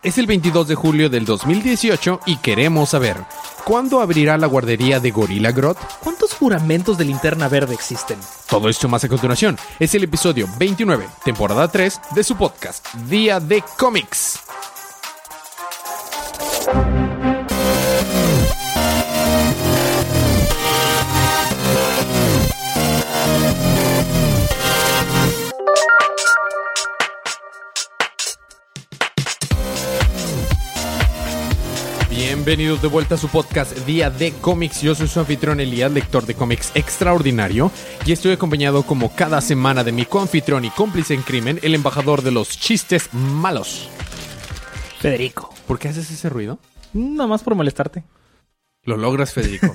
Es el 22 de julio del 2018 y queremos saber, ¿cuándo abrirá la guardería de Gorilla Grodd? ¿Cuántos juramentos de linterna verde existen? Todo esto más a continuación. Es el episodio 29, temporada 3 de su podcast, Día de Cómics. Bienvenidos de vuelta a su podcast Día de Cómics. Yo soy su anfitrión Elías, lector de cómics extraordinario, y estoy acompañado como cada semana de mi coanfitrión y cómplice en crimen, el embajador de los chistes malos. Federico. ¿Por qué haces ese ruido? Nada más por molestarte. Lo logras, Federico.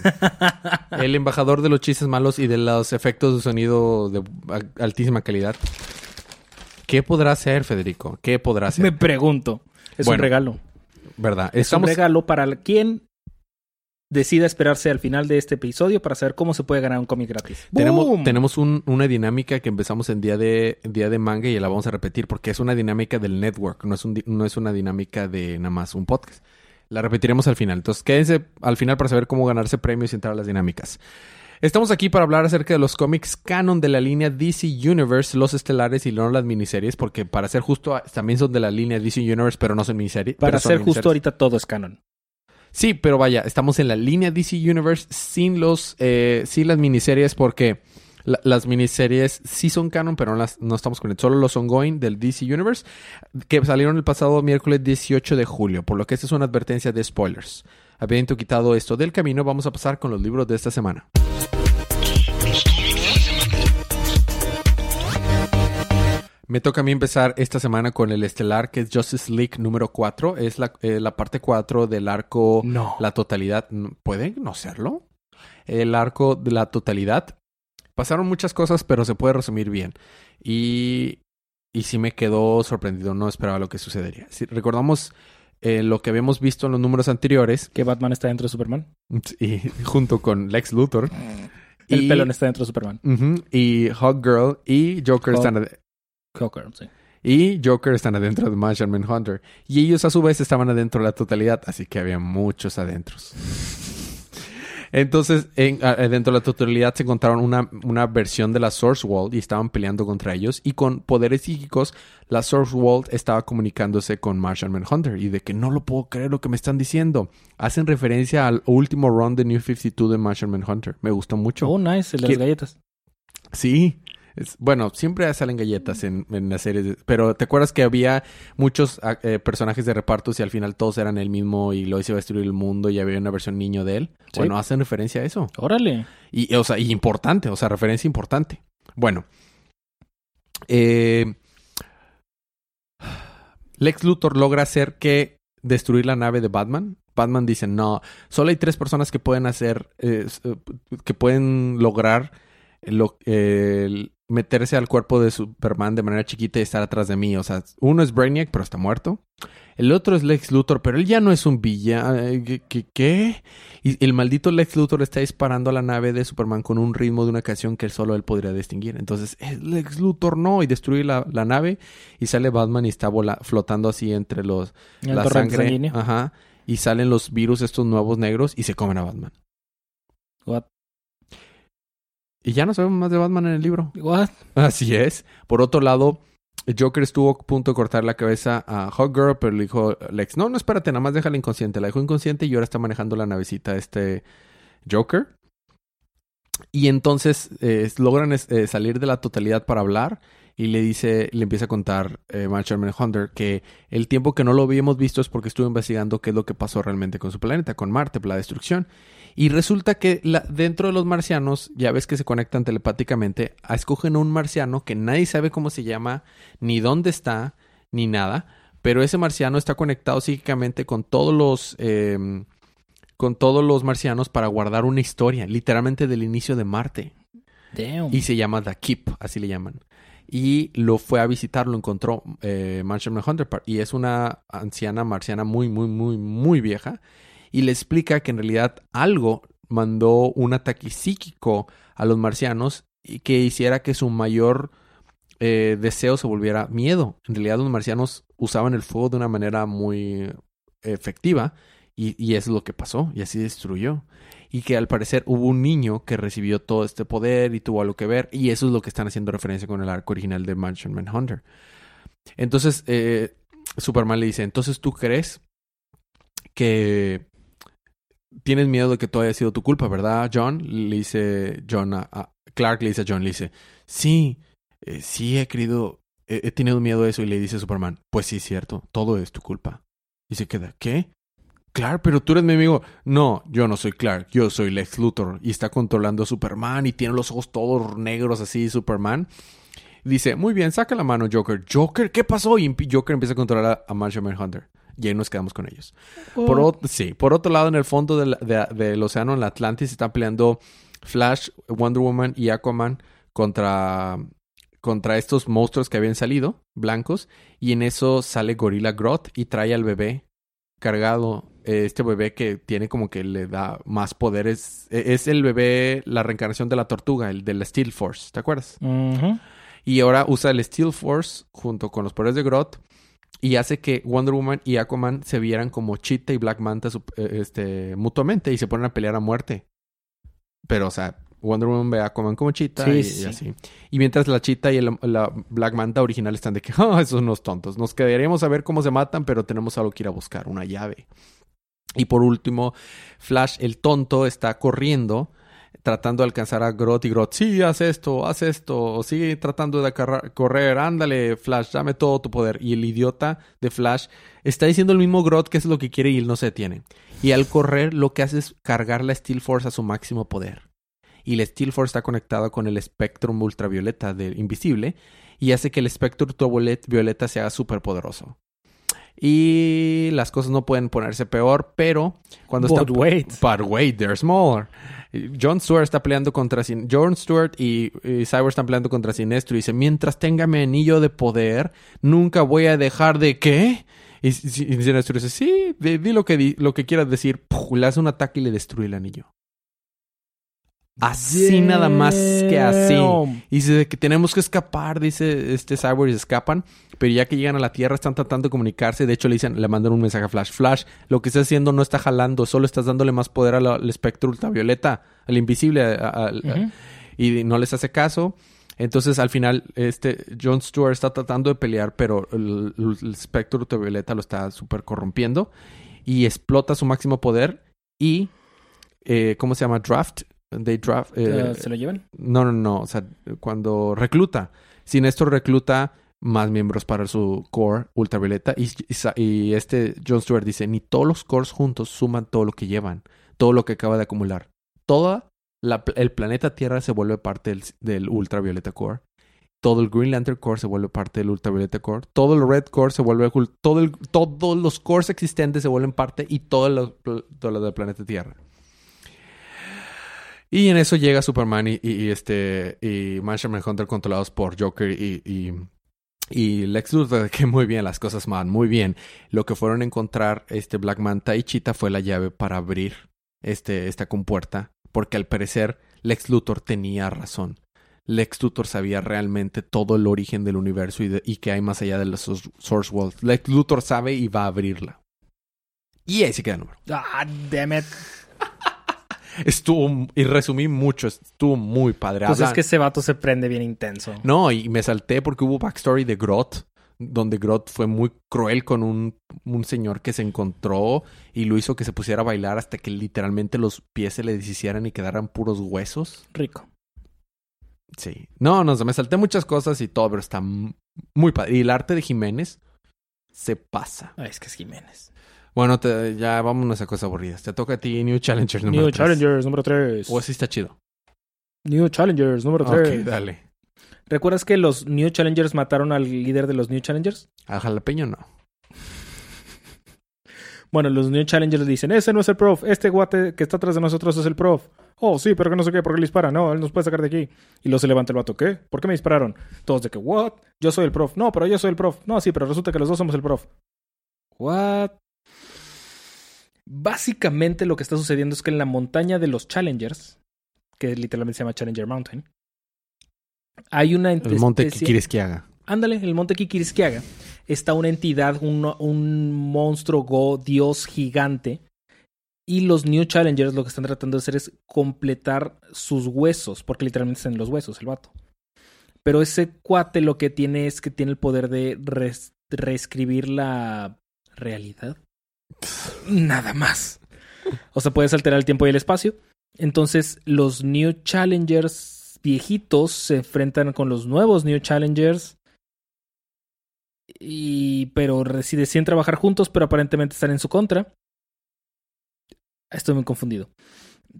el embajador de los chistes malos y de los efectos de sonido de altísima calidad. ¿Qué podrá hacer, Federico? ¿Qué podrá hacer? Me pregunto. Es un regalo. ¿Verdad? Es un regalo para quien decida esperarse al final de este episodio para saber cómo se puede ganar un cómic gratis. Tenemos, tenemos una dinámica que empezamos en día de, día de manga y la vamos a repetir porque es una dinámica del network, no es, no es una dinámica de nada más un podcast. La repetiremos al final. Entonces quédense al final para saber cómo ganarse premios y entrar a las dinámicas. Estamos aquí para hablar acerca de los cómics canon de la línea DC Universe, los estelares y no las miniseries, porque para ser justo, también son de la línea DC Universe, pero no son miniseries. Para ser justo, ahorita todo es canon. Sí, pero vaya, estamos en la línea DC Universe sin los, eh, sin las miniseries, porque las miniseries sí son canon, pero no, las, no estamos con él. Solo los ongoing del DC Universe, que salieron el pasado miércoles 18 de julio, por lo que esta es una advertencia de spoilers. Habiendo quitado esto del camino, vamos a pasar con los libros de esta semana. Me toca a mí empezar esta semana con el estelar que es Justice League número 4. Es la, eh, la parte 4 del arco no. La Totalidad. ¿Puede no serlo? El arco de la totalidad. Pasaron muchas cosas, pero se puede resumir bien. Y, y sí me quedó sorprendido. No esperaba lo que sucedería. Si recordamos eh, lo que habíamos visto en los números anteriores. Que Batman está dentro de Superman. Y junto con Lex Luthor. El pelón está dentro de Superman. y Hawk Girl y Joker están... Joker, sí. Y Joker están adentro de Martian Manhunter. Y ellos a su vez estaban adentro de la totalidad, así que había muchos adentros. Entonces, en, dentro de la totalidad se encontraron una, una, versión de la Source World y estaban peleando contra ellos. Y con poderes psíquicos, la Source World estaba comunicándose con Martian Manhunter. Y de que no lo puedo creer lo que me están diciendo. Hacen referencia al último run de New 52 de Martian Manhunter. Me gustó mucho. Oh, nice, las galletas. Sí, bueno, siempre salen galletas en, en las series, pero ¿te acuerdas que había muchos ah, eh, personajes de repartos y al final todos eran el mismo y lo se iba a destruir el mundo y había una versión niño de él? Bueno, hacen referencia a eso. Órale. Y, o sea, y importante, o sea, referencia importante. Bueno. Eh, Lex Luthor logra hacer que destruir la nave de Batman. Batman dice, no, solo hay tres personas que pueden hacer, eh, que pueden lograr lo, meterse al cuerpo de Superman de manera chiquita y estar atrás de mí. O sea, uno es Brainiac, pero está muerto. El otro es Lex Luthor, pero él ya no es un villano. ¿Qué, ¿Qué? Y el maldito Lex Luthor está disparando a la nave de Superman con un ritmo de una canción que solo él podría distinguir. Entonces, Lex Luthor no, y destruye la, nave y sale Batman y está flotando así entre los... la sangre. Ajá. Y salen los virus estos nuevos negros y se comen a Batman. What? Y ya no sabemos más de Batman en el libro. What? Así es. Por otro lado, Joker estuvo a punto de cortar la cabeza a Hawkgirl, pero le dijo Lex, no, no, espérate, nada más déjala inconsciente. La dejó inconsciente y ahora está manejando la navecita este Joker. Y entonces eh, logran eh, salir de la totalidad para hablar y le dice, le empieza a contar eh, Marshall Hunter que el tiempo que no lo habíamos visto es porque estuvo investigando qué es lo que pasó realmente con su planeta, con Marte, la destrucción. Y resulta que dentro de los marcianos, ya ves que se conectan telepáticamente, escogen un marciano que nadie sabe cómo se llama, ni dónde está, ni nada, pero ese marciano está conectado psíquicamente con todos los... Em, con todos los marcianos para guardar una historia, literalmente del inicio de Marte. Y se llama The Keep, así le llaman. Y lo fue a visitar, lo encontró eh, Martian Hunter. Y es una anciana marciana muy, muy, muy, muy vieja y le explica que en realidad algo mandó un ataque psíquico a los marcianos y que hiciera que su mayor eh, deseo se volviera miedo. En realidad los marcianos usaban el fuego de una manera muy efectiva y, y es lo que pasó y así destruyó. Y que al parecer hubo un niño que recibió todo este poder y tuvo algo que ver y eso es lo que están haciendo referencia con el arco original de Mansion Manhunter. Entonces eh, Superman le dice, entonces tú crees que tienes miedo de que todo haya sido tu culpa, ¿verdad, John? Le dice John a, a- Clark le dice a John, le dice, sí, eh, sí he querido, he, tenido miedo de eso y le dice Superman, pues sí cierto, todo es tu culpa. Y se queda, ¿qué? Clark, pero tú eres mi amigo. No, yo no soy Clark, yo soy Lex Luthor y está controlando a Superman y tiene los ojos todos negros así, Superman. Dice, muy bien, saca la mano, Joker. Joker, ¿qué pasó? Y Joker empieza a controlar a, a Manhunter. Y ahí nos quedamos con ellos. Por, Oh, ot- sí, por otro lado, en el fondo del, de- del océano, en la Atlantis, están peleando Flash, Wonder Woman y Aquaman contra, contra estos monstruos que habían salido, blancos. Y en eso sale Gorilla Grodd y trae al bebé cargado. eh, Este bebé que tiene como que le da más poderes. Eh, Es el bebé, la reencarnación de la tortuga, el de la Steel Force, ¿te acuerdas? Y ahora usa el Steel Force junto con los poderes de Grodd y hace que Wonder Woman y Aquaman se vieran como Cheetah y Black Manta eh, este, mutuamente y se ponen a pelear a muerte. Pero, o sea, Wonder Woman ve a Aquaman como Cheetah Sí, y, y sí. así. Y mientras la Cheetah y el- la Black Manta original están de que, ah, esos unos tontos. Nos quedaríamos a ver cómo se matan, pero tenemos algo que ir a buscar, una llave. Y por último, Flash, el tonto, está corriendo tratando de alcanzar a Grodd y Grodd, sí, haz esto, haz esto, sigue tratando de correr, ándale, Flash, dame todo tu poder. Y el idiota de Flash está diciendo el mismo Grodd que es lo que quiere y él no se detiene. Y al correr lo que hace es cargar la Steel Force a su máximo poder. Y la Steel Force está conectada con el Spectrum ultravioleta del invisible y hace que el Spectrum ultravioleta sea súper poderoso. Y las cosas no pueden ponerse peor, pero cuando But está... wait. But wait, there's more. John Stewart está peleando contra Sin John Stewart y, y Cyber están peleando contra Sinestro y dice, mientras tenga mi anillo de poder, nunca voy a dejar de qué. Y, y- y Sinestro dice, sí, di, di lo que di- lo que quieras decir. Puf, le hace un ataque y le destruye el anillo. Así nada más que así. Y dice que tenemos que escapar, dice este Cyborg y se escapan. Pero ya que llegan a la Tierra están tratando de comunicarse. De hecho, le dicen, le mandan un mensaje a Flash. Flash, lo que estás haciendo no está jalando, solo estás dándole más poder al, al espectro ultravioleta, al invisible, a- a- y no les hace caso. Entonces, al final, este John Stewart está tratando de pelear, pero el, el espectro ultravioleta lo está súper corrompiendo. Y explota su máximo poder. Y, eh, ¿cómo se llama? Draft. They draft. eh, ¿Se lo llevan? no, no, no. O sea, cuando recluta. Sin esto recluta más miembros para su core ultravioleta. Y, y sa- y este John Stewart dice, ni todos los cores juntos suman todo lo que llevan. Todo lo que acaba de acumular. Toda la- el planeta Tierra se vuelve parte del, del ultravioleta core. Todo el Green Lantern Core se vuelve parte del ultravioleta core. Todo el Red Core se vuelve... Todo el- todos los cores existentes se vuelven parte y todo lo, todo lo del planeta Tierra. Y en eso llega Superman y, y- y este y Manhunter controlados por Joker y, y, Lex Luthor, que muy bien, las cosas van muy bien. Lo que fueron a encontrar este Black Manta y Cheetah fue la llave para abrir este, esta compuerta, porque al parecer Lex Luthor tenía razón. Lex Luthor sabía realmente todo el origen del universo y, que hay más allá de los Source- Source World. Lex Luthor sabe y va a abrirla. Y ahí se queda el número. Ah, damn it. Estuvo, y resumí mucho, estuvo muy padre. Pues es que ese vato se prende bien intenso. No, y me salté porque hubo backstory de Groth, donde Groth fue muy cruel con un, un señor que se encontró y lo hizo que se pusiera a bailar hasta que literalmente los pies se le deshicieran y quedaran puros huesos. Rico. Sí. No, no, me salté muchas cosas y todo, pero está muy padre. Y el arte de Jiménez se pasa. Ay, es que es Jiménez. Bueno, te- ya vámonos a cosas aburridas. Te toca a ti New Challengers número New tres. Challengers número 3. O así está chido. New Challengers número 3. Ok, dale. ¿Recuerdas que los New Challengers mataron al líder de los New Challengers? A jalapeño no. Bueno, los New Challengers le dicen, ese no es el prof, este guate que está atrás de nosotros es el prof. Oh, sí, pero que no sé qué, ¿por qué le dispara? No, él nos puede sacar de aquí. Y luego se levanta el vato, ¿qué? ¿Por qué me dispararon? Todos de que, what? Yo soy el prof. No, pero yo soy el prof. No, sí, pero resulta que los dos somos el prof. What? Básicamente lo que está sucediendo es que en la montaña de los Challengers, que literalmente se llama Challenger Mountain, Hay una El monte haga. Ándale, el monte Kikirisquiaga. Está una entidad, un, un monstruo go, dios gigante. Y los New Challengers lo que están tratando de hacer es completar sus huesos, porque literalmente están en los huesos el vato. Pero ese cuate lo que tiene es que tiene el poder de res- reescribir la realidad. Nada más. O sea, puedes alterar el tiempo y el espacio. Entonces, los New Challengers viejitos se enfrentan con los nuevos New Challengers. Y, pero si deciden trabajar juntos, pero aparentemente están en su contra. Estoy muy confundido.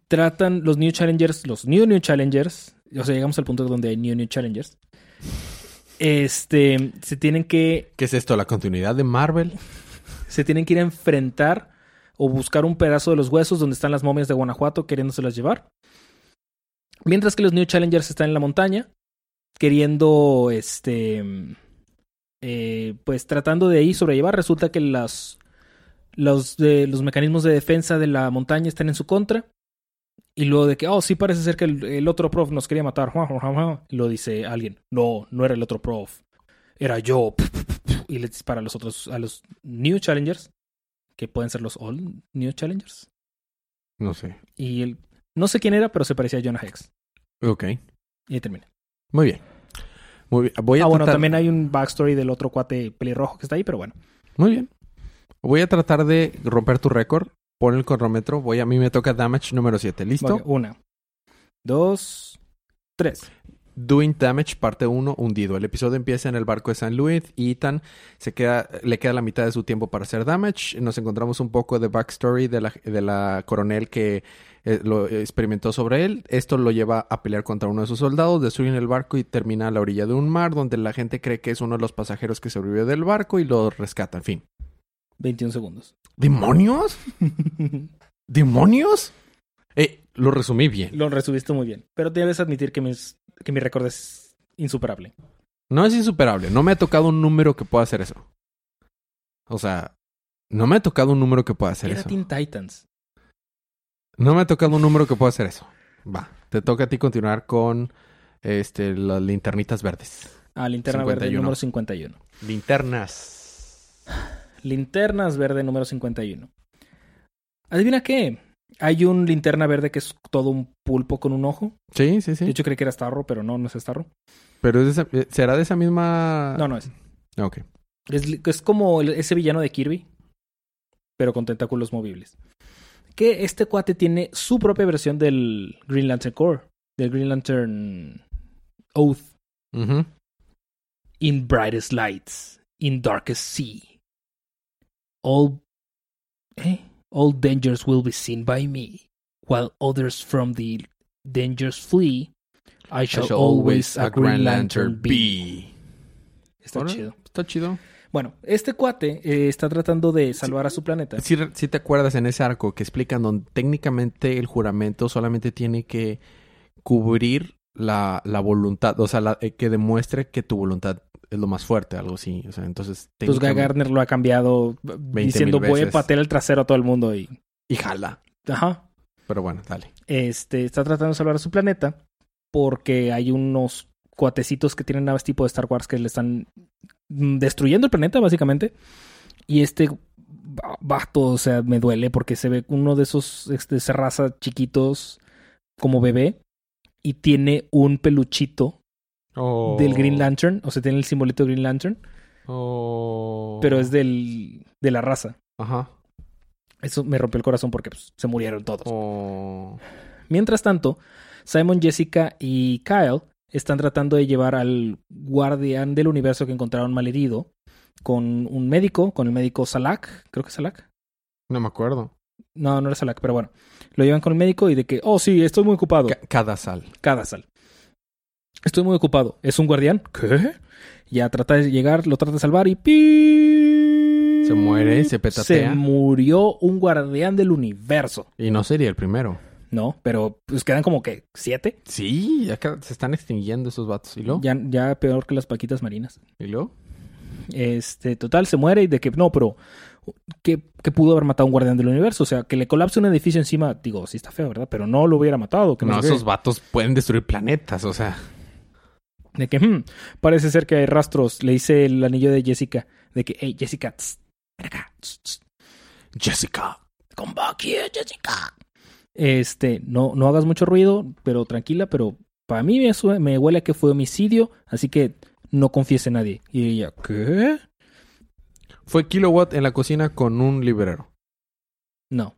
Tratan los New Challengers, los New New Challengers. O sea, llegamos al punto donde hay New New Challengers. Este, se tienen que ¿Qué es esto? ¿La continuidad de Marvel? Se tienen que ir a enfrentar o buscar un pedazo de los huesos donde están las momias de Guanajuato queriéndoselas llevar. Mientras que los New Challengers están en la montaña, queriendo, este, eh, pues tratando de ahí sobrellevar. Resulta que las, los, de, los mecanismos de defensa de la montaña están en su contra. Y luego de que, oh, sí parece ser que el, el otro prof nos quería matar. Lo dice alguien, no, no era el otro prof, era yo. Y le dispara a los otros, a los New Challengers, que pueden ser los All New Challengers. No sé. Y él, no sé quién era, pero se parecía a Jonah Hex. Ok. Y ahí termina. Muy bien. Muy bien. Voy a Ah, bueno, también hay un backstory del otro cuate pelirrojo que está ahí, pero bueno. Muy bien. Voy a tratar de romper tu récord. Pon el cronómetro. Voy a mí me toca damage número 7. ¿Listo? Una, dos, tres. Doing Damage, parte 1, hundido. El episodio empieza en el barco de San Luis y Ethan se queda, le queda la mitad de su tiempo para hacer damage. Nos encontramos un poco de backstory de la, de la coronel que eh, lo experimentó sobre él. Esto lo lleva a pelear contra uno de sus soldados, destruyen el barco y termina a la orilla de un mar donde la gente cree que es uno de los pasajeros que sobrevivió del barco y lo rescata. En fin. 21 segundos. ¿Demonios? ¿Demonios? Eh, lo resumí bien. Lo resubiste muy bien. Pero debes admitir que, mis, que mi récord es insuperable. No es insuperable. No me ha tocado un número que pueda hacer eso. O sea, no me ha tocado un número que pueda hacer Era eso. Teen Titans. No me ha tocado un número que pueda hacer eso. Va, te toca a ti continuar con este las linternitas verdes. Ah, linterna verde 51. número 51. Linternas. Linternas verde número 51. ¿Adivina qué? Hay un linterna verde que es todo un pulpo con un ojo. Sí, sí, De sí. hecho, creí que era Starro, pero no, no es Starro. Pero es de esa- eh, será de esa misma. No, no es. Ok. Es, como el- ese villano de Kirby, pero con tentáculos movibles. Que este cuate tiene su propia versión del Green Lantern Core, del Green Lantern Oath. In brightest lights, in darkest sea. All, eh? All dangers will be seen by me, while others from the dangers flee. I shall, always a Green Lantern be. Está chido. Está chido. Bueno, este cuate eh, está tratando de salvar a su planeta. Si, si te acuerdas en ese arco que explican donde técnicamente el juramento solamente tiene que cubrir la, la voluntad, o sea, la- eh, que demuestre que tu voluntad es lo más fuerte, algo así. O sea, entonces. Pues Guy Gardner lo ha cambiado diciendo voy a patear el trasero a todo el mundo y... Y jala. Ajá. Pero bueno, dale. Este, está tratando de salvar a su planeta porque hay unos cuatecitos que tienen naves tipo de Star Wars que le están destruyendo el planeta, básicamente. Y este va- vato, o sea, me duele porque se ve uno de esos, este, raza chiquitos como bebé y tiene un peluchito Oh. del Green Lantern, o sea, tiene el simbolito Green Lantern, Oh. pero es del, de la raza. Ajá. Eso me rompió el corazón porque pues, se murieron todos. Oh. Mientras tanto, Simon, Jessica y Kyle están tratando de llevar al guardián del universo que encontraron malherido con un médico, con el médico Salak, creo que es Salak. No me acuerdo. No, no era Salak, pero bueno. Lo llevan con el médico y de que, oh sí, estoy muy ocupado. Ca- cada sal. Cada sal. Estoy muy ocupado. ¿Es un guardián? ¿Qué? Ya trata de llegar, lo trata de salvar y ¡pi! Se muere, se petatea. Se murió un guardián del universo. Y no sería el primero. No, pero pues quedan como que siete. Sí, ya se están extinguiendo esos vatos. ¿Y luego? Ya, ya peor que las paquitas marinas. ¿Y luego? Este, total, se muere y de que no, pero que, que pudo haber matado a un guardián del universo. O sea, que le colapse un edificio encima, digo, sí está feo, ¿verdad? Pero no lo hubiera matado. Que No, qué. esos vatos pueden destruir planetas, o sea. De que, hmm, parece ser que hay rastros. Le hice el anillo de Jessica. De que, hey, Jessica, tss, ven acá. tss, tss, Jessica. Come back here, Jessica. Este, no, no hagas mucho ruido, pero tranquila, pero para mí me, me huele a que fue homicidio, así que no confiese a nadie. Y ella, ¿qué? Fue Kilowatt en la cocina con un librero. No.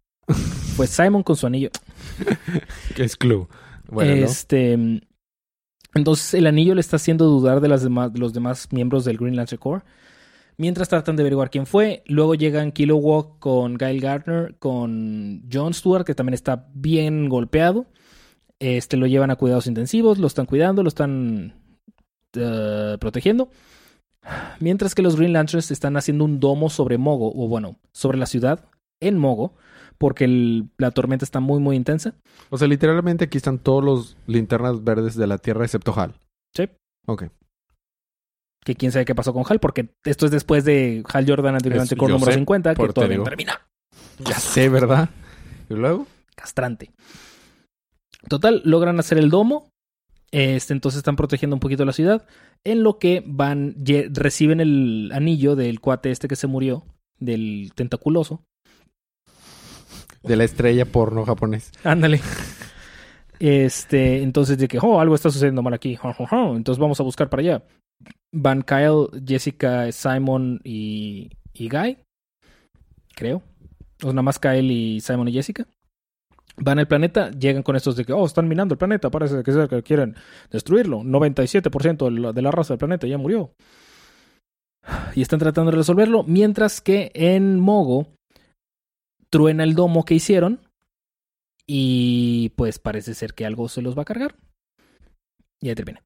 Fue Simon con su anillo. Que es Clue. Bueno, ¿no? Entonces el anillo le está haciendo dudar de los demás miembros del Green Lantern Corps. Mientras tratan de averiguar quién fue, luego llegan Kilowog con Gail Gardner, con John Stewart, que también está bien golpeado. Este lo llevan a cuidados intensivos, lo están cuidando, lo están eh, protegiendo. Mientras que los Green Lanterns están haciendo un domo sobre Mogo, o bueno, sobre la ciudad, en Mogo, porque el- la tormenta está muy, muy intensa. O sea, literalmente aquí están todos los linternas verdes de la Tierra excepto Hal. Sí. Ok. que quién sabe qué pasó con Hal, porque esto es después de Hal Jordan anteriormente con número sé, 50, que todavía no termina. Ya sé, ¿verdad? ¿Y luego? Castrante. Total, logran hacer el domo. Este, entonces están protegiendo un poquito la ciudad. En lo que van, reciben el anillo del cuate este que se murió, del tentaculoso. De la estrella porno japonés. Ándale. Este, entonces de que, oh, algo está sucediendo mal aquí. Entonces vamos a buscar para allá. Van Kyle, Jessica, Simon y, y Guy. Creo. O nada más Kyle y Simon y Jessica. Van al planeta, llegan con estos de que, oh, están minando el planeta, parece que, que quieren destruirlo. 97% de la, de la raza del planeta ya murió. Y están tratando de resolverlo, mientras que en Mogo truena el domo que hicieron y pues parece ser que algo se los va a cargar. Y ahí termina.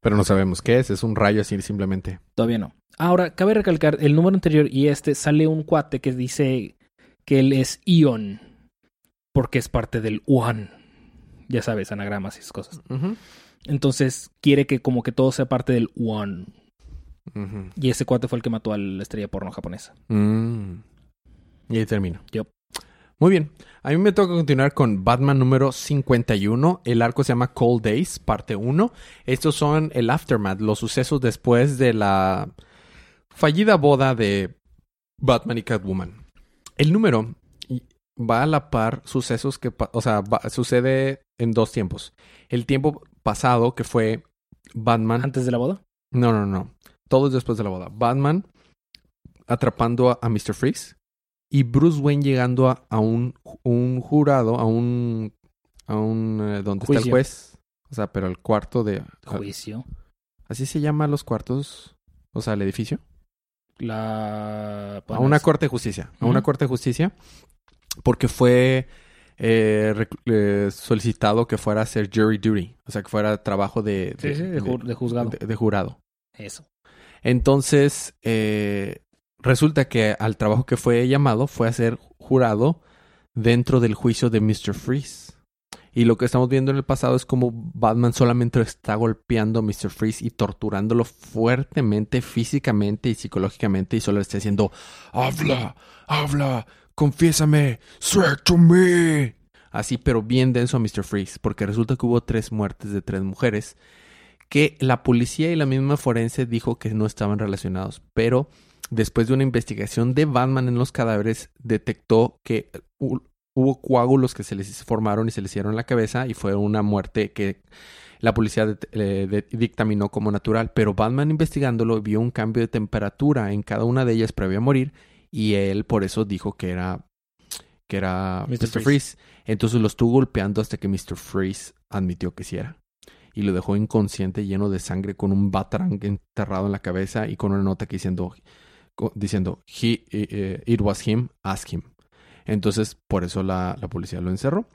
Pero no sabemos qué es. Es un rayo así simplemente. Todavía no. Ahora, cabe recalcar, el número anterior y este sale un cuate que dice que él es Ion. Porque es parte del One. Ya sabes, anagramas y esas cosas. Entonces quiere que como que todo sea parte del One. Y ese cuate fue el que mató a la estrella porno japonesa. Mm. Y ahí termino. Yup. Muy bien. A mí me toca continuar con Batman número 51. El arco se llama Cold Days, parte 1. Estos son el aftermath, los sucesos después de la fallida boda de Batman y Catwoman. El número va a la par sucesos que, o sea, va- sucede en dos tiempos. El tiempo pasado que fue Batman Antes de la boda. no, no, no. Todo es después de la boda. Batman atrapando a, a Mr. Freeze y Bruce Wayne llegando a, a un, un jurado, a un... a un... eh, ¿Dónde está el juez? O sea, pero el cuarto de... Juicio. ¿Así se llama los cuartos? O sea, el edificio. La... a una corte de justicia. A una corte de justicia. Porque fue eh, eh, solicitado que fuera a hacer jury duty. O sea, que fuera trabajo de... Sí, sí, de, ju- de juzgado. de- de jurado. Eso. Entonces, eh, resulta que al trabajo que fue llamado fue a ser jurado dentro del juicio de Mr. Freeze. Y lo que estamos viendo en el pasado es como Batman solamente está golpeando a Mr. Freeze y torturándolo fuertemente físicamente y psicológicamente y solo le está diciendo, habla, habla, confiésame, swear to me. Así, pero bien denso a Mr. Freeze, porque resulta que hubo tres muertes de tres mujeres que la policía y la misma forense dijo que no estaban relacionados, pero después de una investigación de Batman en los cadáveres detectó que hu- hubo coágulos que se les formaron y se les hicieron en la cabeza y fue una muerte que la policía eh, de- dictaminó como natural, pero Batman investigándolo vio un cambio de temperatura en cada una de ellas previo a morir y él por eso dijo que era que era Mr. Mr. Freeze. Freeze. Entonces lo estuvo golpeando hasta que Mr. Freeze admitió que sí era y lo dejó inconsciente, lleno de sangre, con un batarang enterrado en la cabeza y con una nota que diciendo, diciendo He, eh, eh, it was him, ask him. Entonces, por eso la, la policía lo encerró.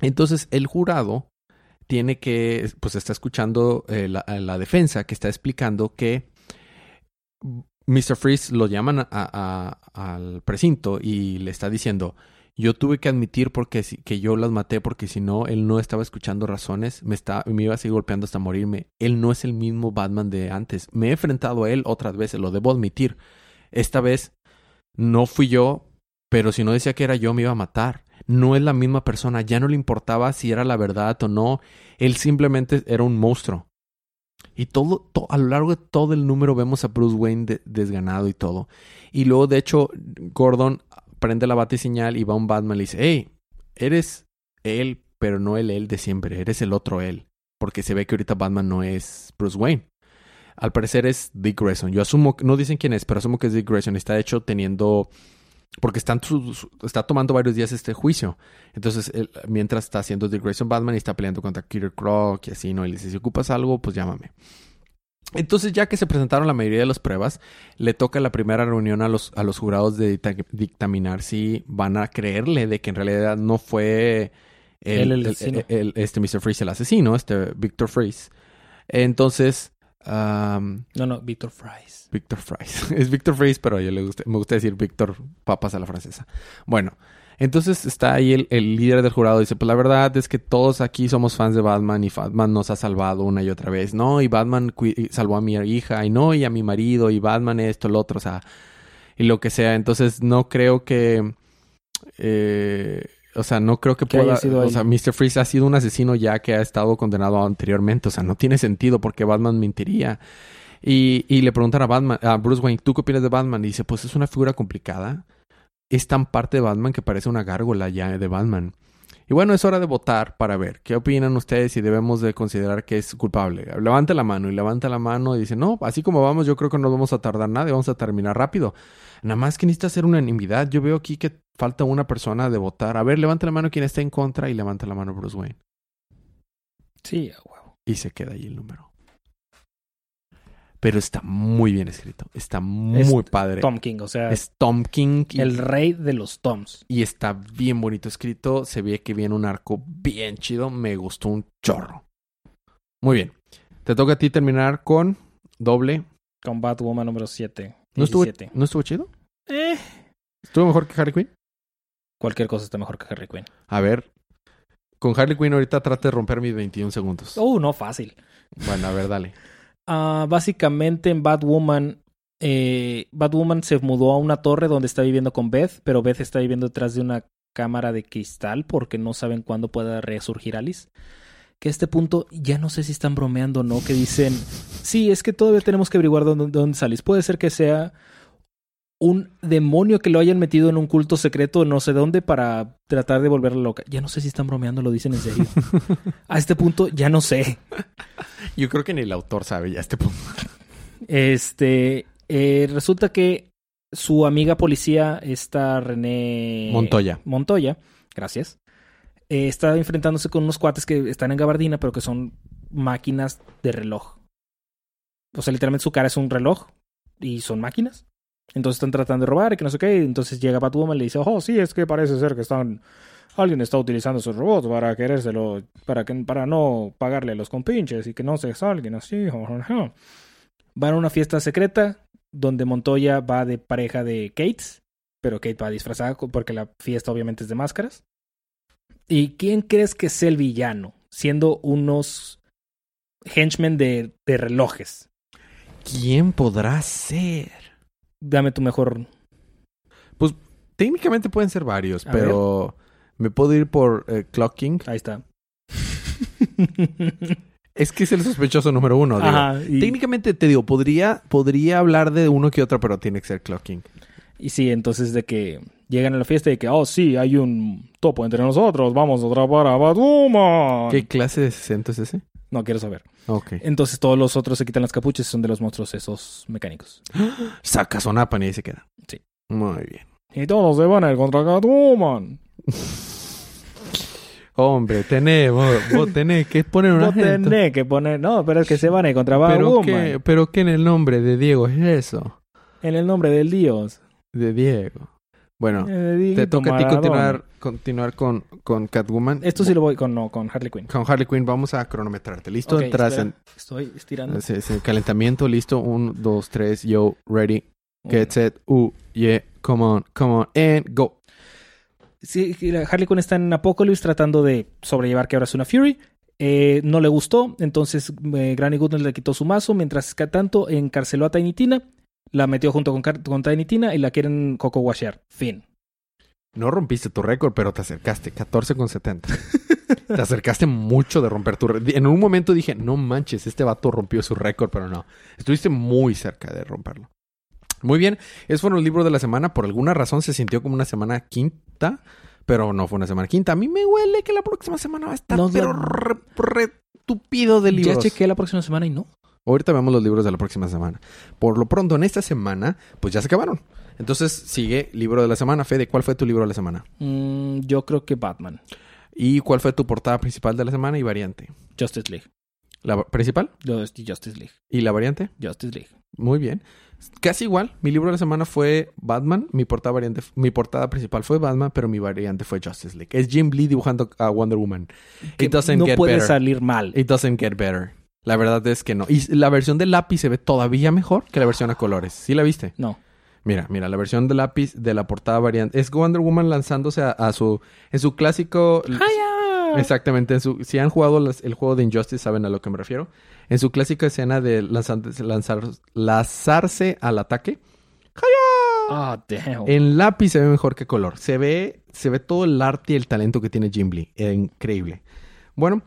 Entonces, el jurado tiene que, pues está escuchando eh, la, la defensa que está explicando que Mr. Freeze lo llaman al precinto y le está diciendo, yo tuve que admitir porque que yo las maté porque si no él no estaba escuchando razones, me está me iba a seguir golpeando hasta morirme. Él no es el mismo Batman de antes. Me he enfrentado a él otras veces, lo debo admitir. Esta vez no fui yo, pero si no decía que era yo me iba a matar. No es la misma persona, ya no le importaba si era la verdad o no. Él simplemente era un monstruo. Y todo, to- a lo largo de todo el número vemos a Bruce Wayne de- desganado y todo. Y luego, de hecho, Gordon prende la batiseñal y va un Batman y le dice, hey, eres él, pero no el él de siempre, eres el otro él. Porque se ve que ahorita Batman no es Bruce Wayne. Al parecer es Dick Grayson. Yo asumo, no dicen quién es, pero asumo que es Dick Grayson. Está hecho teniendo, porque está tomando varios días este juicio. Entonces, él, mientras está haciendo Dick Grayson Batman y está peleando contra Killer Croc y así, ¿no? Y le dice, si ocupas algo, pues llámame. Entonces, ya que se presentaron la mayoría de las pruebas, le toca la primera reunión a los, a los jurados de dicta- dictaminar si van a creerle de que en realidad no fue el el- asesino. el- este Mr. Freeze el asesino, este Victor Freeze. Entonces, am, No, no, Victor Fries. Victor Fries. es Victor Freeze, pero a yo le gusta, me gusta decir Victor Papas a la francesa. Bueno, entonces está ahí el, el líder del jurado. Dice, pues la verdad es que todos aquí somos fans de Batman y Batman nos ha salvado una y otra vez. No, y Batman salvó a mi hija y no, y a mi marido y Batman esto, lo otro, o sea, y lo que sea. Entonces no creo que... eh, o sea, no creo que, pueda... o sea, Mr. Freeze ha sido un asesino ya que ha estado condenado anteriormente. O sea, no tiene sentido porque Batman mentiría. Y, y le preguntan a Batman, a Bruce Wayne, ¿tú qué opinas de Batman? Y dice, pues es una figura complicada. Es tan parte de Batman que parece una gárgola ya de Batman. Y bueno, es hora de votar para ver qué opinan ustedes si debemos de considerar que es culpable. Levanta la mano y levanta la mano y dice, no, así como vamos, yo creo que no vamos a tardar nada y vamos a terminar rápido. Nada más que necesita hacer unanimidad. Yo veo aquí que falta una persona de votar. A ver, levanta la mano quien está en contra y levanta la mano Bruce Wayne. Sí, a huevo. Y se queda ahí el número. Pero está muy bien escrito. Está muy Es padre. Tom King, o sea, Es Tom King. Y, el rey de los Toms. y está bien bonito escrito. Se ve que viene un arco bien chido. Me gustó un chorro. Muy bien. Te toca a ti terminar con doble. Con Batwoman número 7. ¿No estuvo, 17. ¿No estuvo chido? Eh, ¿Estuvo mejor que Harley Quinn? cualquier cosa está mejor que Harley Quinn. A ver. Con Harley Quinn ahorita trate de romper mis 21 segundos. Oh, no, fácil. Bueno, a ver, dale. Ah, básicamente en Batwoman, eh, Batwoman se mudó a una torre donde está viviendo con Beth, pero Beth está viviendo detrás de una cámara de cristal porque no saben cuándo pueda resurgir Alice. Que a este punto ya no sé si están bromeando o no, que dicen, sí, es que todavía tenemos que averiguar dónde, dónde es Alice. Puede ser que sea un demonio que lo hayan metido en un culto secreto no sé dónde para tratar de volverla loca. Ya no sé si están bromeando, lo dicen en serio. A este punto ya no sé. Yo creo que ni el autor sabe ya a este punto. Este, eh, resulta que su amiga policía, esta René Montoya. Montoya, gracias, eh, está enfrentándose con unos cuates que están en gabardina, pero que son máquinas de reloj. O sea, literalmente su cara es un reloj y son máquinas. Entonces están tratando de robar y que no sé qué. Entonces llega Batwoman y le dice, oh, sí, es que parece ser que están... Alguien está utilizando sus robots para querérselo, para, que, para no pagarle a los compinches y que no se salgan así. Van a una fiesta secreta donde Montoya va de pareja de Kate, pero Kate va disfrazada porque la fiesta obviamente es de máscaras. ¿Y quién crees que es el villano? Siendo unos henchmen de relojes. ¿Quién podrá ser? Dame tu mejor. Técnicamente pueden ser varios, A pero me puedo ir por eh, Clocking. Ahí está. Es que es el sospechoso número uno. digo. Ajá, y, Técnicamente te digo, podría, podría hablar de uno que otro, pero tiene que ser Clocking. y sí, entonces de que llegan a la fiesta y que, oh, sí, hay un topo entre nosotros, vamos a atrapar a Batwoman. ¿Qué clase de acento es ese? No quiero saber. Ok. Entonces todos los otros se quitan las capuchas y son de los monstruos esos mecánicos. Saca Sonapan y ahí se queda. Sí. Muy bien. Y todos se van a ir contra Catwoman. Hombre, tenés, vos, vos tenés que poner una No tenés que poner... No, pero es que se van a ir contra Pero Batwoman. que, pero que en el nombre de Diego es eso. En el nombre del dios. De Diego. Bueno, Eh, te toca a ti continuar, continuar con, con Catwoman. Esto sí lo voy con, no, con Harley Quinn. Con Harley Quinn vamos a cronometrarte. ¿Listo? Ok, Entras en Estoy estirando. ese, ese calentamiento. ¿Listo? Un, dos, tres. Yo, ready. Get set. Uh, yeah. Come on, come on. And go. Sí, Harley Quinn está en Apocalypse tratando de sobrellevar que ahora es una Fury. Eh, no le gustó, entonces eh, Granny Goodness le quitó su mazo, mientras que tanto encarceló a Tiny Tina, la metió junto con, con Tiny Tina y la quieren coco washear. Fin. No rompiste tu récord, pero te acercaste. 14 con 70. Te acercaste mucho de romper tu récord. En un momento dije, no manches, este vato rompió su récord, pero no. Estuviste muy cerca de romperlo. Muy bien, esos fueron los libros de la semana. Por alguna razón se sintió como una semana quinta, pero no fue una semana quinta. A mí me huele que la próxima semana va a estar, No, pero la- re, re tupido de libros. Ya chequé la próxima semana y no. Ahorita vemos los libros de la próxima semana. Por lo pronto, en esta semana, pues ya se acabaron. Entonces sigue libro de la semana. Fede, ¿cuál fue tu libro de la semana? Mm, yo creo que Batman. ¿Y cuál fue tu portada principal de la semana y variante? Justice League. ¿La principal Justice League. y la variante? Justice League. Muy bien. Casi igual. Mi libro de la semana fue Batman. Mi portada variante, mi portada principal fue Batman, pero mi variante fue Justice League. Es Jim Lee dibujando a Wonder Woman. Que It doesn't no get puede better. salir mal. It doesn't get better. La verdad es que no. Y la versión de lápiz se ve todavía mejor que la versión a colores. ¿Sí la viste? No. Mira, mira, la versión de lápiz de la portada variante es Wonder Woman lanzándose a, a su en su clásico exactamente en su si han jugado las- el juego de Injustice saben a lo que me refiero. En su clásica escena de lanzar, lanzar lanzarse al ataque. Ah, damn. En lápiz se ve mejor que color. Se ve se ve todo el arte y el talento que tiene Jim Lee. Increíble. Bueno,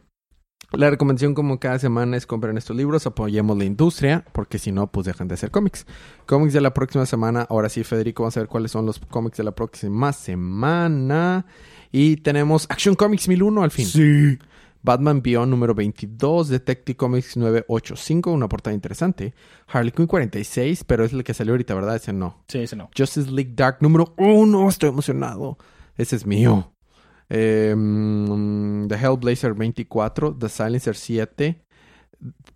la recomendación como cada semana es comprar estos libros, apoyemos la industria, porque si no, pues dejan de hacer cómics. Cómics de la próxima semana, ahora sí, Federico, vamos a ver cuáles son los cómics de la próxima semana. Y tenemos Action Comics 1001 al fin. Sí. Batman Beyond número 22, Detective Comics 985, una portada interesante. Harley Quinn 46, pero es el que salió ahorita, ¿verdad? Ese no. Sí, ese no. Justice League Dark número 1, estoy emocionado. Ese es mío. Eh, The Hellblazer 24, The Silencer 7,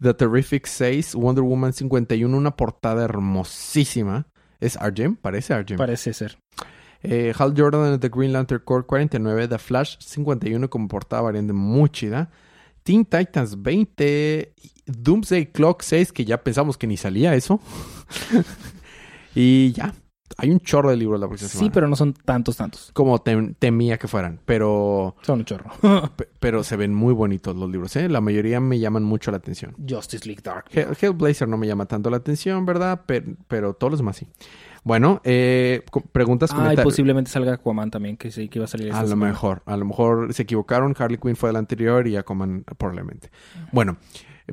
The Terrific 6, Wonder Woman 51, una portada hermosísima. Es Argem, parece Argem. Parece ser. Eh, Hal Jordan and The Green Lantern Corps 49, The Flash 51 como portada variante muy chida. Teen Titans 20, Doomsday Clock 6, que ya pensamos que ni salía eso. y ya, hay un chorro de libros la próxima Sí, semana. pero no son tantos, tantos. Como tem- temía que fueran, pero, Son un chorro. pe- pero se ven muy bonitos los libros, ¿eh? La mayoría me llaman mucho la atención. Justice League Dark. Hell- Hellblazer no me llama tanto la atención, ¿verdad? Pero, pero todos los demás sí. Bueno, eh, preguntas, Ah, y posiblemente salga Aquaman también, que sí, que iba a salir A lo semana. mejor, a lo mejor se equivocaron. Harley Quinn fue la anterior y Aquaman probablemente. Bueno,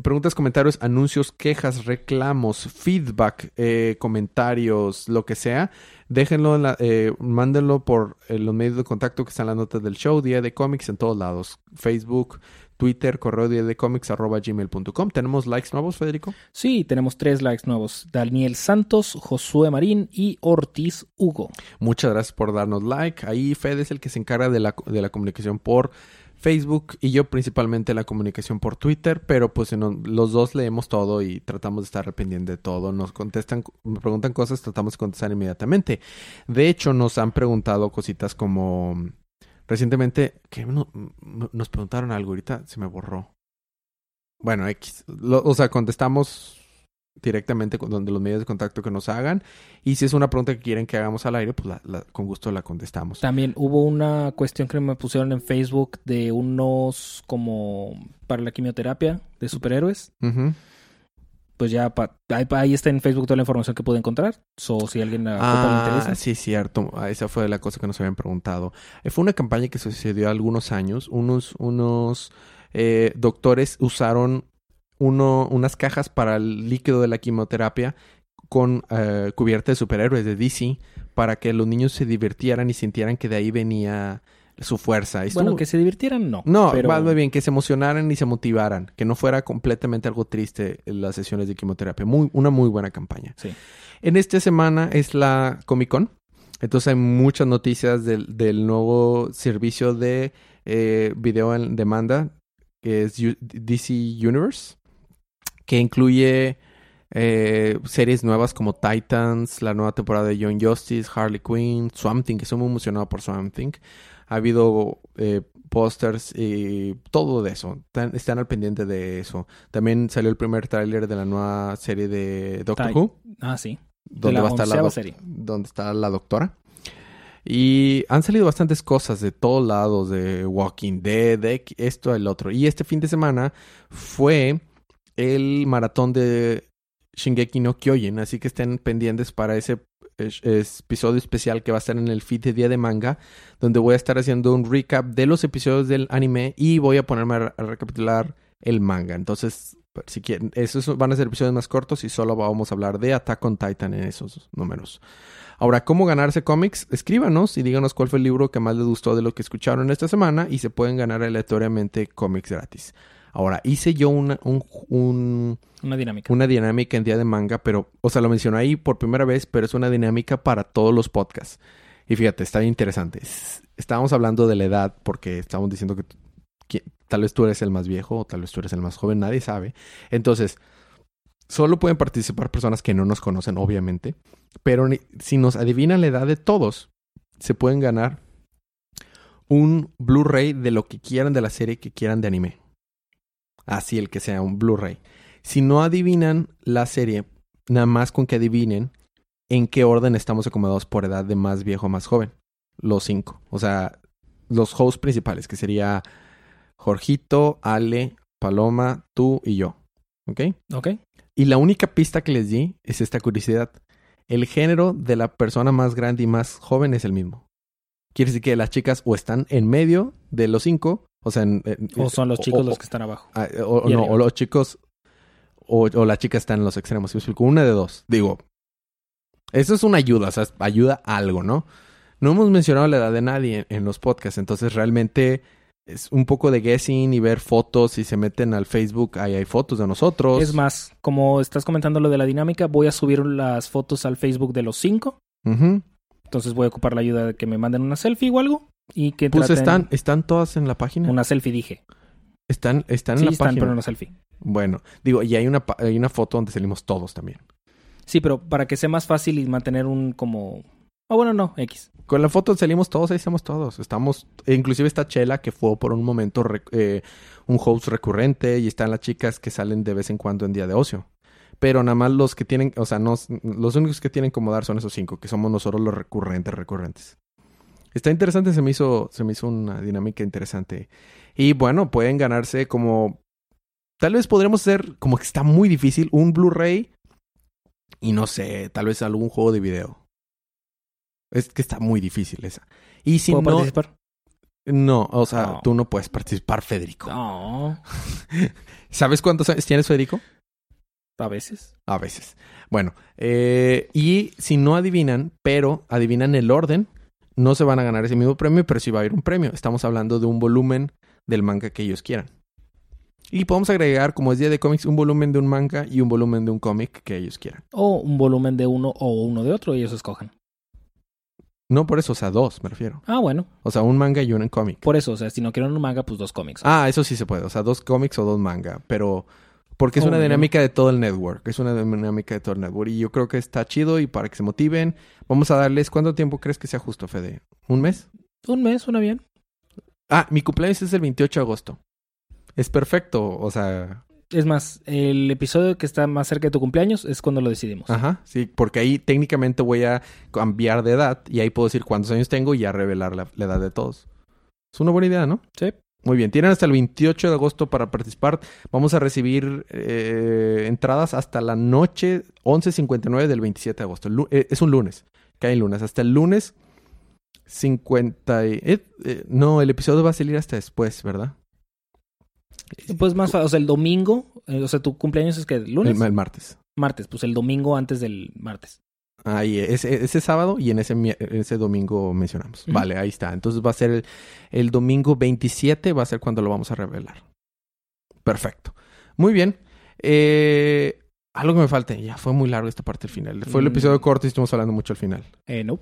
preguntas, comentarios, anuncios, quejas, reclamos, feedback, eh, comentarios, lo que sea. Déjenlo, en la- eh, mándenlo por eh, los medios de contacto que están en las notas del show, Día de Cómics en todos lados. Facebook, Twitter, correo de cómics arroba gmail.com. ¿Tenemos likes nuevos, Federico? Sí, tenemos tres likes nuevos. Daniel Santos, Josué Marín y Ortiz Hugo. Muchas gracias por darnos like. Ahí Fede es el que se encarga de la, de la comunicación por Facebook y yo principalmente la comunicación por Twitter, pero pues en- los dos leemos todo y tratamos de estar pendiente de todo. Nos contestan, me preguntan cosas, tratamos de contestar inmediatamente. De hecho, nos han preguntado cositas como recientemente que no- no- nos preguntaron algo ahorita se me borró. Bueno, X, Lo- o sea, contestamos directamente con donde los medios de contacto que nos hagan y si es una pregunta que quieren que hagamos al aire, pues la- la- con gusto la contestamos. También hubo una cuestión que me pusieron en Facebook de unos como para la quimioterapia de superhéroes. Pues ya pa- ahí, ahí está en Facebook toda la información que pude encontrar. So, si alguien la le Ah, interesa. sí, cierto. Ah, Esa fue la cosa que nos habían preguntado. Eh, Fue una campaña que sucedió algunos años. Unos, unos eh, doctores usaron uno, unas cajas para el líquido de la quimioterapia con eh, cubierta de superhéroes de DC para que los niños se divirtieran y sintieran que de ahí venía su fuerza. Estuvo- Bueno, que se divirtieran, no. No, pero más bien que se emocionaran y se motivaran, que no fuera completamente algo triste las sesiones de quimioterapia. Muy, una muy buena campaña. Sí. En esta semana es la Comic Con. Entonces hay muchas noticias del, del nuevo servicio de eh, video en demanda, que es U- DC Universe, que incluye eh, series nuevas como Titans, la nueva temporada de Young Justice, Harley Quinn, Swamp Thing, que estoy muy emocionado por Swamp Thing. Ha habido eh, pósters y todo de eso. Están, están al pendiente de eso. También salió el primer tráiler de la nueva serie de Doctor Who Ah, sí. donde va a estar la serie. donde está la doctora. Y han salido bastantes cosas de todos lados, de Walking Dead, de esto, el otro. Y este fin de semana fue el maratón de Shingeki no Kyojin, así que estén pendientes para ese es- episodio especial que va a estar en el feed de Día de Manga, donde voy a estar haciendo un recap de los episodios del anime y voy a ponerme a recapitular el manga. Entonces, pues, si quieren, esos van a ser episodios más cortos y solo vamos a hablar de Attack on Titan en esos números. Ahora, ¿cómo ganarse cómics? Escríbanos y díganos cuál fue el libro que más les gustó de lo que escucharon esta semana y se pueden ganar aleatoriamente cómics gratis. Ahora, hice yo una, un- un- Una dinámica. una dinámica en día de manga, pero, o sea, lo mencioné ahí por primera vez, pero es una dinámica para todos los podcasts. Y fíjate, está bien interesante. Es- Estábamos hablando de la edad porque estábamos diciendo que, que tal vez tú eres el más viejo o tal vez tú eres el más joven, nadie sabe. Entonces, solo pueden participar personas que no nos conocen, obviamente, pero si nos adivinan la edad de todos, se pueden ganar un Blu-ray de lo que quieran de la serie que quieran de anime. Así el que sea, un Blu-ray. Si no adivinan la serie, nada más con que adivinen en qué orden estamos acomodados por edad de más viejo a más joven. Los cinco. O sea, los hosts principales, que sería Jorgito, Ale, Paloma, tú y yo. ¿Ok? ¿Ok? Y la única pista que les di es esta curiosidad. El género de la persona más grande y más joven es el mismo. Quiere decir que las chicas o están en medio de los cinco, o sea, en- en- O son los chicos o- los que están abajo. Ah, o, o Y no, o los chicos o, o la chica está en los extremos. Una de dos. Digo, eso es una ayuda, o sea, ayuda a algo, ¿no? No hemos mencionado la edad de nadie en, en los podcasts, entonces realmente es un poco de guessing y ver fotos. Si se meten al Facebook, ahí hay fotos de nosotros. Es más, como estás comentando lo de la dinámica, voy a subir las fotos al Facebook de los cinco. Entonces voy a ocupar la ayuda de que me manden una selfie o algo. Y que Pues traten- están, están todas en la página. Una selfie, dije. Están, están en Sí, la están, página. pero una selfie. Bueno, digo, y hay una, hay una foto donde salimos todos también. Sí, pero para que sea más fácil y mantener un como... Ah, bueno, no, X. Con la foto salimos todos, ahí estamos todos. Estamos, e inclusive está Chela, que fue por un momento eh, un host recurrente, y están las chicas que salen de vez en cuando en día de ocio. Pero nada más los que tienen, o sea, no, los únicos que tienen como dar son esos cinco, que somos nosotros los recurrentes, recurrentes. Está interesante, se me hizo, se me hizo una dinámica interesante. Y bueno, pueden ganarse como. Tal vez podremos hacer, como que está muy difícil, un Blu-ray. Y no sé, tal vez algún juego de video. Es que está muy difícil esa. Y si ¿Puedo no. participar? No, o sea, No. tú no puedes participar, Federico. No, ¿Sabes cuántos años tienes, Federico? a veces. A veces. Bueno, eh, y si no adivinan, pero adivinan el orden, no se van a ganar ese mismo premio, pero sí va a haber un premio. Estamos hablando de un volumen del manga que ellos quieran. Y podemos agregar, como es día de cómics, un volumen de un manga y un volumen de un cómic que ellos quieran. O un volumen de uno o uno de otro ellos escojan. No por eso, o sea, dos, me refiero. Ah, bueno. O sea, un manga y un cómic. Por eso, o sea, si no quieren un manga, pues dos cómics. Ah, eso sí se puede. O sea, dos cómics o dos manga. Pero porque es Oh, una dinámica de todo el network. Es una dinámica de todo el network. Y yo creo que está chido y para que se motiven, vamos a darles... ¿Cuánto tiempo crees que sea justo, Fede? ¿Un mes? Un mes, suena bien. Ah, mi cumpleaños es el 28 de agosto. Es perfecto. O sea... Es más, el episodio que está más cerca de tu cumpleaños es cuando lo decidimos. Ajá, sí. Porque ahí técnicamente voy a cambiar de edad. Y ahí puedo decir cuántos años tengo y ya revelar la, la edad de todos. Es una buena idea, ¿no? Sí. Muy bien, tienen hasta el 28 de agosto para participar. Vamos a recibir eh, entradas hasta la noche 11.59 del 27 de agosto. Lu- eh, es un lunes, cae el lunes. Hasta el lunes 50... y- eh, eh, no, el episodio va a salir hasta después, ¿verdad? Pues más fácil, o sea, el domingo, o sea, tu cumpleaños es que el lunes, El, el martes. martes, pues el domingo antes del martes. Ahí, ese, ese sábado y en ese, ese domingo mencionamos. Vale, ahí está. Entonces va a ser el, el domingo 27, va a ser cuando lo vamos a revelar. Perfecto. Muy bien. Eh, algo que me falte. Ya fue muy largo esta parte del final. Fue el Mm. episodio corto y estuvimos hablando mucho al final. Eh, no.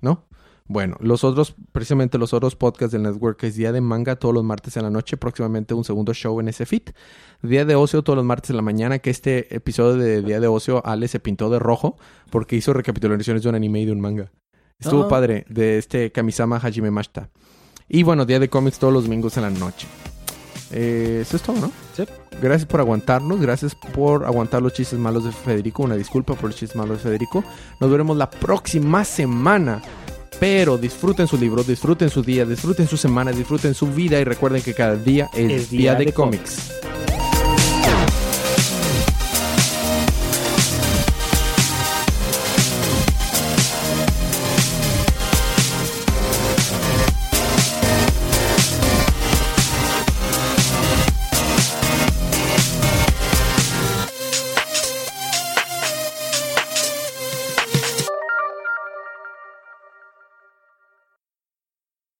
¿No? Bueno, los otros, precisamente los otros podcasts del network es Día de Manga todos los martes en la noche, próximamente un segundo show en ese feed. Día de Ocio todos los martes en la mañana, que este episodio de Día de Ocio, Ale se pintó de rojo porque hizo recapitulaciones de un anime y de un manga. Estuvo padre, de este Kamisama Hajime Mashita. Y bueno, Día de Cómics todos los domingos en la noche. Eh, eso es todo, ¿no? Sí. Gracias por aguantarnos, gracias por aguantar los chistes malos de Federico. Una disculpa por los chistes malos de Federico. Nos veremos la próxima semana. Pero disfruten su libro, disfruten su día, disfruten su semana, disfruten su vida y recuerden que cada día es, día, de, cómics.